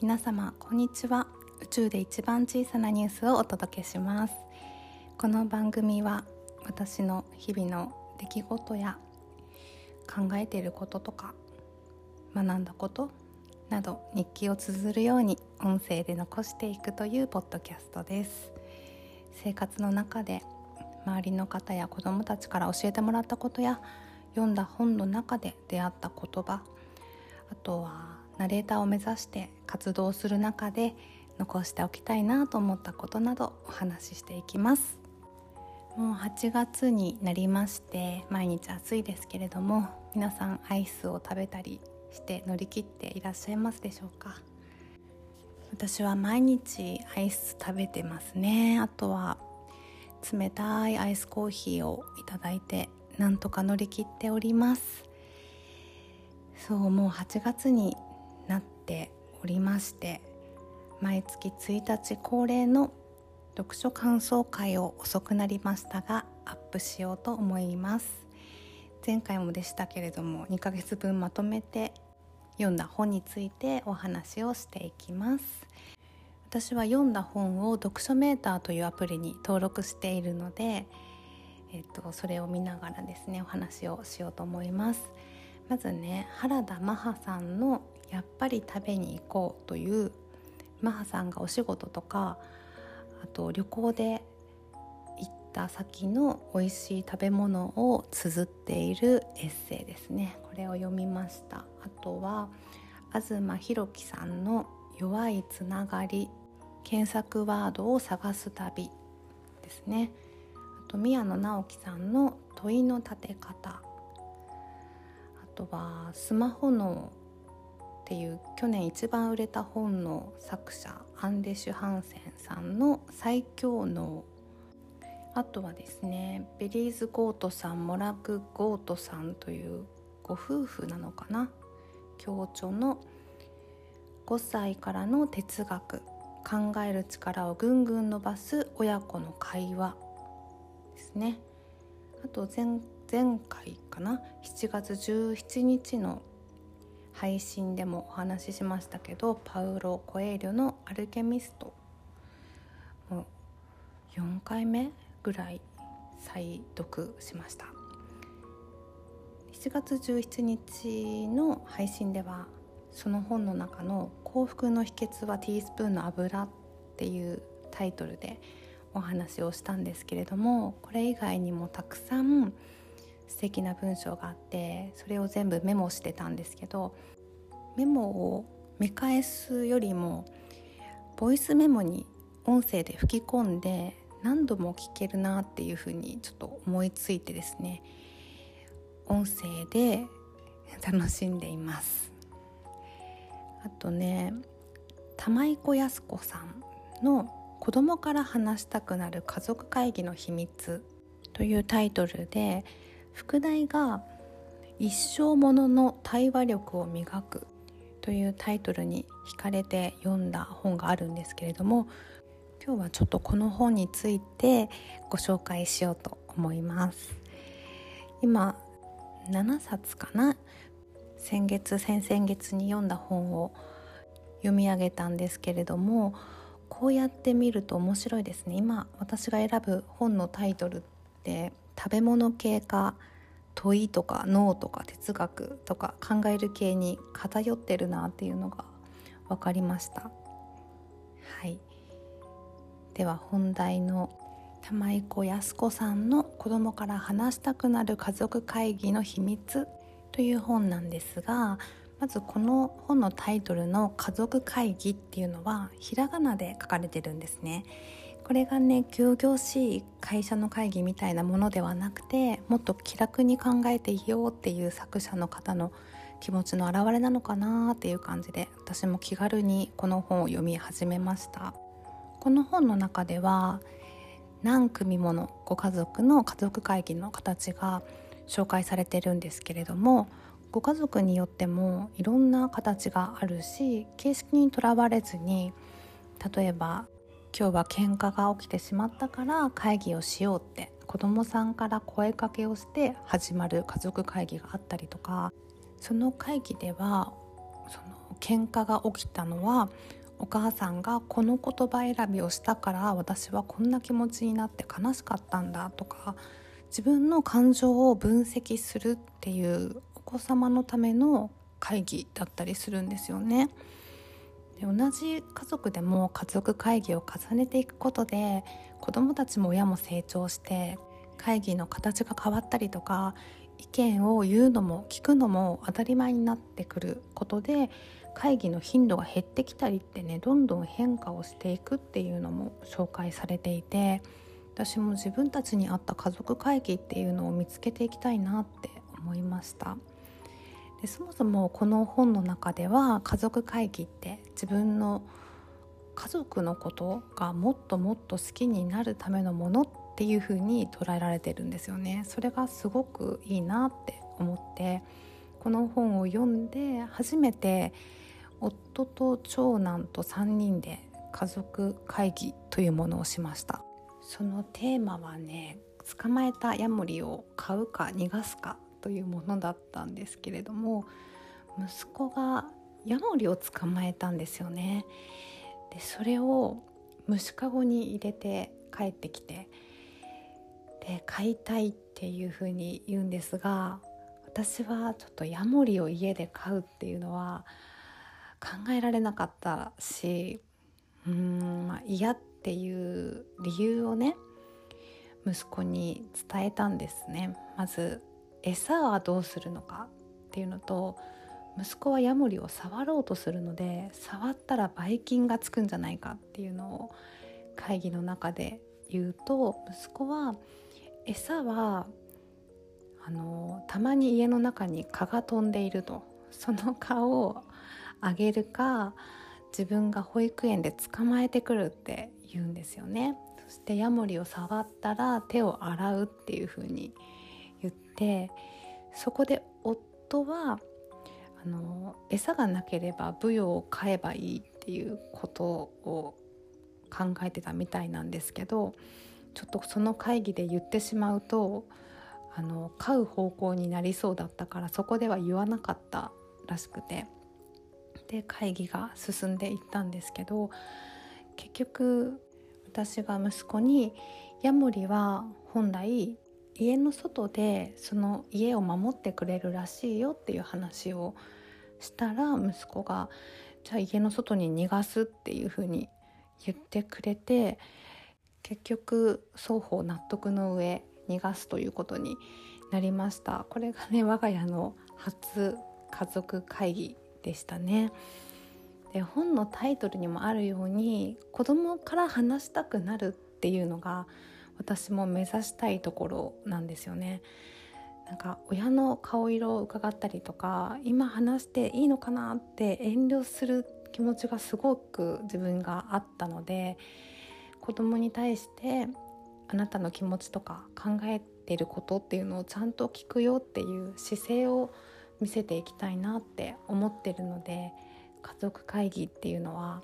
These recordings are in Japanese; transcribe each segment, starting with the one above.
皆様こんにちは。宇宙で一番小さなニュースをお届けします。この番組は私の日々の出来事や考えていることとか学んだことなど日記を綴るように音声で残していくというポッドキャストです。生活の中で周りの方や子どもたちから教えてもらったことや読んだ本の中で出会った言葉あとはナレーターを目指して活動する中で残しておきたいなと思ったことなどお話ししていきます。もう8月になりまして毎日暑いですけれども皆さんアイスを食べたりして乗り切っていらっしゃいますでしょうか？私は毎日アイス食べてますね。あとは冷たいアイスコーヒーをいただいてなんとか乗り切っております。そうもう8月にておりまして毎月1日恒例の読書感想会を遅くなりましたがアップしようと思います。前回もでしたけれども2ヶ月分まとめて読んだ本についてお話をしていきます。私は読んだ本を読書メーターというアプリに登録しているので、えっと、それを見ながらですねお話をしようと思います。まずね原田マハさんの「やっぱり食べに行こう」というマハさんがお仕事とかあと旅行で行った先の美味しい食べ物を綴っているエッセイですね。これを読みました。あとは東博樹さんの「弱いつながり」検索ワードを探す旅ですね。あと宮野公樹さんの「問いの立て方」あとはスマホ脳っていう去年一番売れた本の作者アンデシュ・ハンセンさんの「最強脳」あとはですねベリス・ゴートさんモラグ・ゴートさんというご夫婦なのかな。共著の5歳からの哲学考える力をぐんぐん伸ばす親子の会話ですね。あと前前回かな？7月17日の配信でもお話ししましたけどパウロ・コエーリョの「アルケミスト」もう4回目ぐらい再読しました。7月17日の配信ではその本の中の「幸福の秘訣はティースプーンの油」っていうタイトルでお話をしたんですけれどもこれ以外にもたくさん素敵な文章があってそれを全部メモしてたんですけどメモを見返すよりもボイスメモに音声で吹き込んで何度も聞けるなっていうふうにちょっと思いついてですね音声で 楽しんでいます。あとね玉井子靖子さんの「子供から話したくなる家族会議の秘密」というタイトルで副題が「一生ものの対話力を磨く」というタイトルに惹かれて読んだ本があるんですけれども今日はちょっとこの本についてご紹介しようと思います。今7冊かな？先月先々月に読んだ本を読み上げたんですけれどもこうやって見ると面白いですね。今私が選ぶ本のタイトルって食べ物系か問いとか脳とか哲学とか考える系に偏ってるなっていうのが分かりました。はい。では本題の玉井子靖子さんの「子供から話したくなる家族会議の秘密」という本なんですがまずこの本のタイトルの「家族会議」っていうのはひらがなで書かれてるんですね。これがね仰々しい会社の会議みたいなものではなくてもっと気楽に考えていようっていう作者の方の気持ちの表れなのかなっていう感じで私も気軽にこの本を読み始めました。この本の中では何組ものご家族の家族会議の形が紹介されてるんですけれどもご家族によってもいろんな形があるし形式にとらわれずに例えば今日は喧嘩が起きてしまったから会議をしようって子どもさんから声かけをして始まる家族会議があったりとかその会議ではその喧嘩が起きたのはお母さんがこの言葉選びをしたから私はこんな気持ちになって悲しかったんだとか自分の感情を分析するっていうお子様のための会議だったりするんですよね。で同じ家族でも家族会議を重ねていくことで子どもたちも親も成長して会議の形が変わったりとか意見を言うのも聞くのも当たり前になってくることで会議の頻度が減ってきたりってねどんどん変化をしていくっていうのも紹介されていて私も自分たちに合った家族会議っていうのを見つけていきたいなって思いました。でそもそもこの本の中では家族会議って自分の家族のことがもっともっと好きになるためのものっていう風に捉えられてるんですよね。それがすごくいいなって思ってこの本を読んで初めて夫と長男と3人で家族会議というものをしました。そのテーマはね捕まえたヤモリを買うか逃がすかというものだったんですけれども息子がヤモリを捕まえたんですよね。でそれを虫かごに入れて帰ってきてで飼いたいっていうふうに言うんですが私はちょっとヤモリを家で飼うっていうのは考えられなかったしうーん、まあ、嫌っていう理由をね息子に伝えたんですね。まず餌はどうするのかっていうのと息子はヤモリを触ろうとするので触ったらばい菌がつくんじゃないかっていうのを会議の中で言うと息子は餌はあのたまに家の中に蚊が飛んでいると。その蚊をあげるか自分が保育園で捕まえてくるって言うんですよね。そしてヤモリを触ったら手を洗うっていう風に言ってそこで夫はあの餌がなければブヨを飼えばいいっていうことを考えてたみたいなんですけどちょっとその会議で言ってしまうとあの飼う方向になりそうだったからそこでは言わなかったらしくてで会議が進んでいったんですけど結局私が息子にヤモリは本来家の外でその家を守ってくれるらしいよっていう話をしたら息子がじゃあ家の外に逃がすっていうふうに言ってくれて結局双方納得の上逃がすということになりましたこれがね我が家の初家族会議でしたね。で本のタイトルにもあるように子供から話したくなるっていうのが私も目指したいところなんですよね。なんか親の顔色を伺ったりとか今話していいのかなって遠慮する気持ちがすごく自分があったので子供に対してあなたの気持ちとか考えてることっていうのをちゃんと聞くよっていう姿勢を見せていきたいなって思ってるので家族会議っていうのは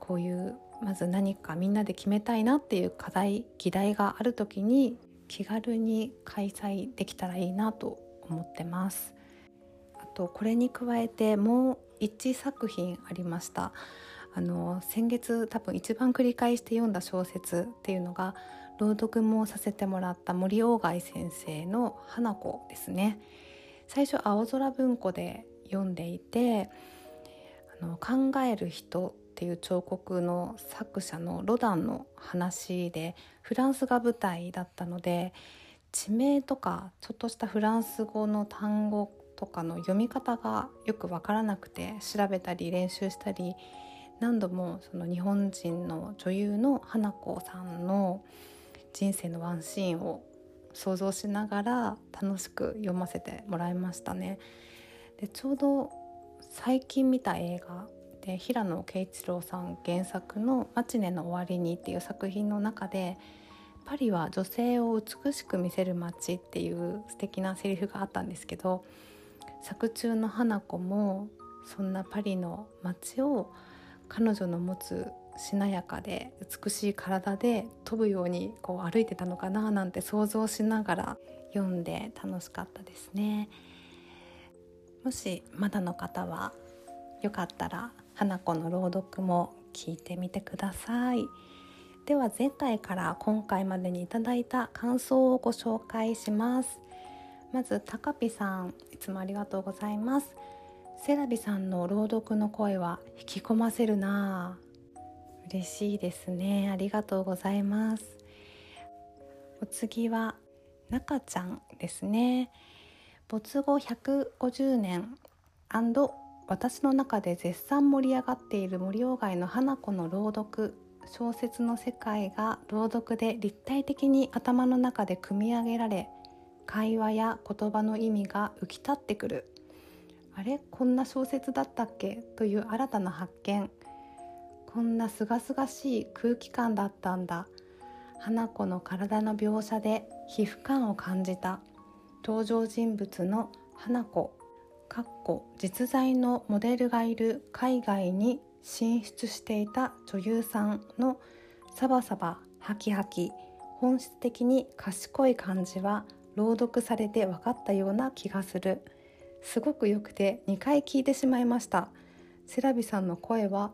こういうまず何かみんなで決めたいなっていう課題議題がある時に気軽に開催できたらいいなと思ってます。あとこれに加えてもう1作品ありました。あの先月多分一番繰り返して読んだ小説っていうのが朗読もさせてもらった森鴎外先生の「花子」ですね。最初青空文庫で読んでいてあの考える人っていう彫刻の作者のロダンの話でフランスが舞台だったので地名とかちょっとしたフランス語の単語とかの読み方がよく分からなくて調べたり練習したり何度もその日本人の女優の花子さんの人生のワンシーンを想像しながら楽しく読ませてもらいましたね。でちょうど最近見た映画で平野啓一郎さん原作の「マチネの終わりに」っていう作品の中で「パリは女性を美しく見せる街」っていう素敵なセリフがあったんですけど作中の花子もそんなパリの街を彼女の持つしなやかで美しい体で飛ぶようにこう歩いてたのかななんて想像しながら読んで楽しかったですね。もしまだの方はよかったら花子の朗読も聞いてみてください。では前回から今回までにいただいた感想をご紹介します。まずたかぴさんいつもありがとうございます。セラビさんの朗読の声は引き込ませるな嬉しいですね。ありがとうございます。お次は中ちゃんですね。没後150年私の中で絶賛盛り上がっている森鴎外の花子の朗読。小説の世界が朗読で立体的に頭の中で組み上げられ会話や言葉の意味が浮き立ってくる。あれこんな小説だったっけ？という新たな発見。こんなすがすがしい空気感だったんだ。花子の体の描写で皮膚感を感じた。登場人物の花子。かっこ実在のモデルがいる海外に進出していた女優さんのサバサバハキハキ。本質的に賢い感じは朗読されて分かったような気がする。すごく良くて2回聞いてしまいました。セラビさんの声は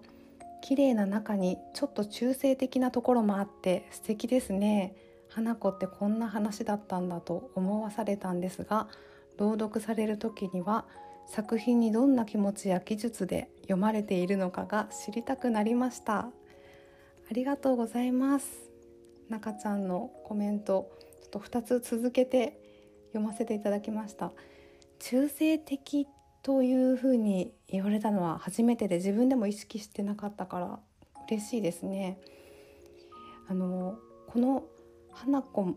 綺麗な中にちょっと中性的なところもあって素敵ですね。花子ってこんな話だったんだと思わされたんですが朗読される時には作品にどんな気持ちや技術で読まれているのかが知りたくなりました。ありがとうございます。中ちゃんのコメントちょっと2つ続けて読ませていただきました。中性的というふうに言われたのは初めてで自分でも意識してなかったから嬉しいですね。あのこの花子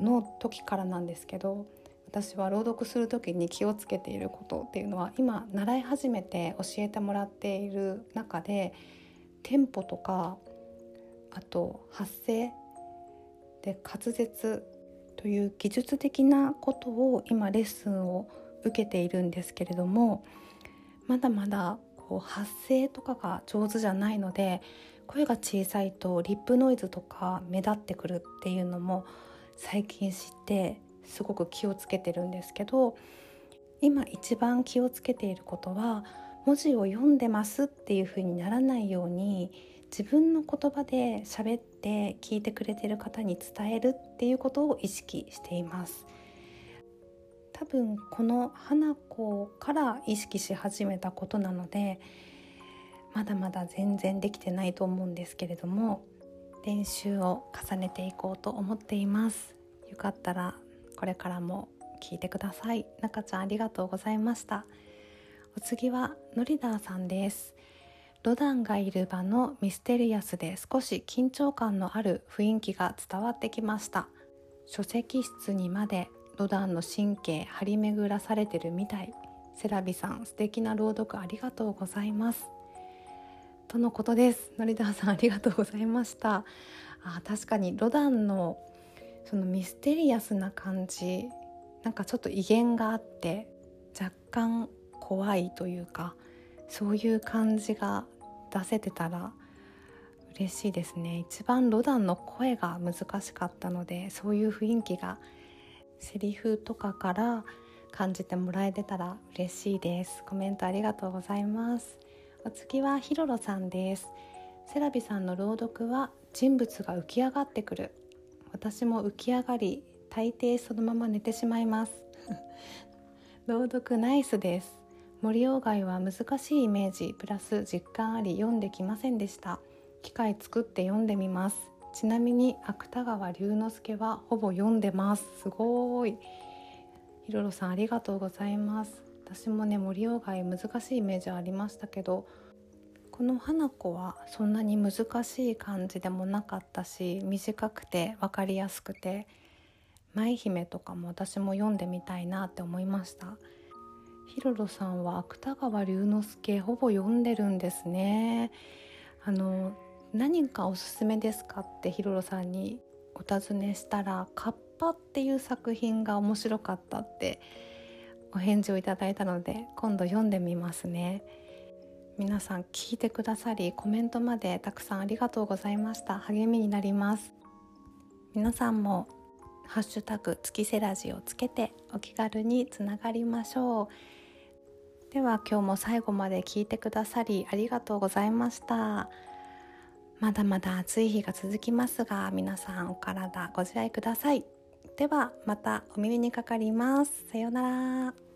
の時からなんですけど私は朗読する時に気をつけていることっていうのは今習い始めて教えてもらっている中でテンポとかあと発声で滑舌という技術的なことを今レッスンを受けているんですけれどもまだまだこう発声とかが上手じゃないので声が小さいとリップノイズとか目立ってくるっていうのも最近知ってすごく気をつけてるんですけど今一番気をつけていることは文字を読んでますっていう風にならないように自分の言葉で喋って聞いてくれてる方に伝えるっていうことを意識しています。多分この花子から意識し始めたことなのでまだまだ全然できてないと思うんですけれども練習を重ねていこうと思っています。よかったらこれからも聞いてください。中ちゃんありがとうございました。お次はノリダーさんです。ロダンがいる場のミステリアスで少し緊張感のある雰囲気が伝わってきました。書籍室にまでロダンの神経張り巡らされてるみたい。セラビさん素敵な朗読ありがとうございます。とのことです。ノリダーさんありがとうございました。あ確かにロダンのそのミステリアスな感じなんかちょっと威厳があって若干怖いというかそういう感じが出せてたら嬉しいですね。一番ロダンの声が難しかったのでそういう雰囲気がセリフとかから感じてもらえてたら嬉しいです。コメントありがとうございます。お次はヒロロさんです。セラビさんの朗読は人物が浮き上がってくる。私も浮き上がり大抵そのまま寝てしまいます。朗読ナイスです。森鴎外は難しいイメージプラス実感あり読んできませんでした。機械作って読んでみます。ちなみに芥川龍之介はほぼ読んでます。すごい。ひろろさんありがとうございます。私もね森鴎外難しいイメージありましたけどこの花子はそんなに難しい感じでもなかったし短くて分かりやすくて舞姫とかも私も読んでみたいなって思いました。ひろろさんは芥川龍之介ほぼ読んでるんですね。あの何かおすすめですかってひろろさんにお尋ねしたら「カッパ」っていう作品が面白かったってお返事をいただいたので今度読んでみますね。皆さん聞いてくださりコメントまでたくさんありがとうございました。励みになります。皆さんもハッシュタグ月セラジをつけてお気軽につながりましょう。では今日も最後まで聞いてくださりありがとうございました。まだまだ暑い日が続きますが皆さんお体ご自愛ください。ではまたお耳にかかります。さようなら。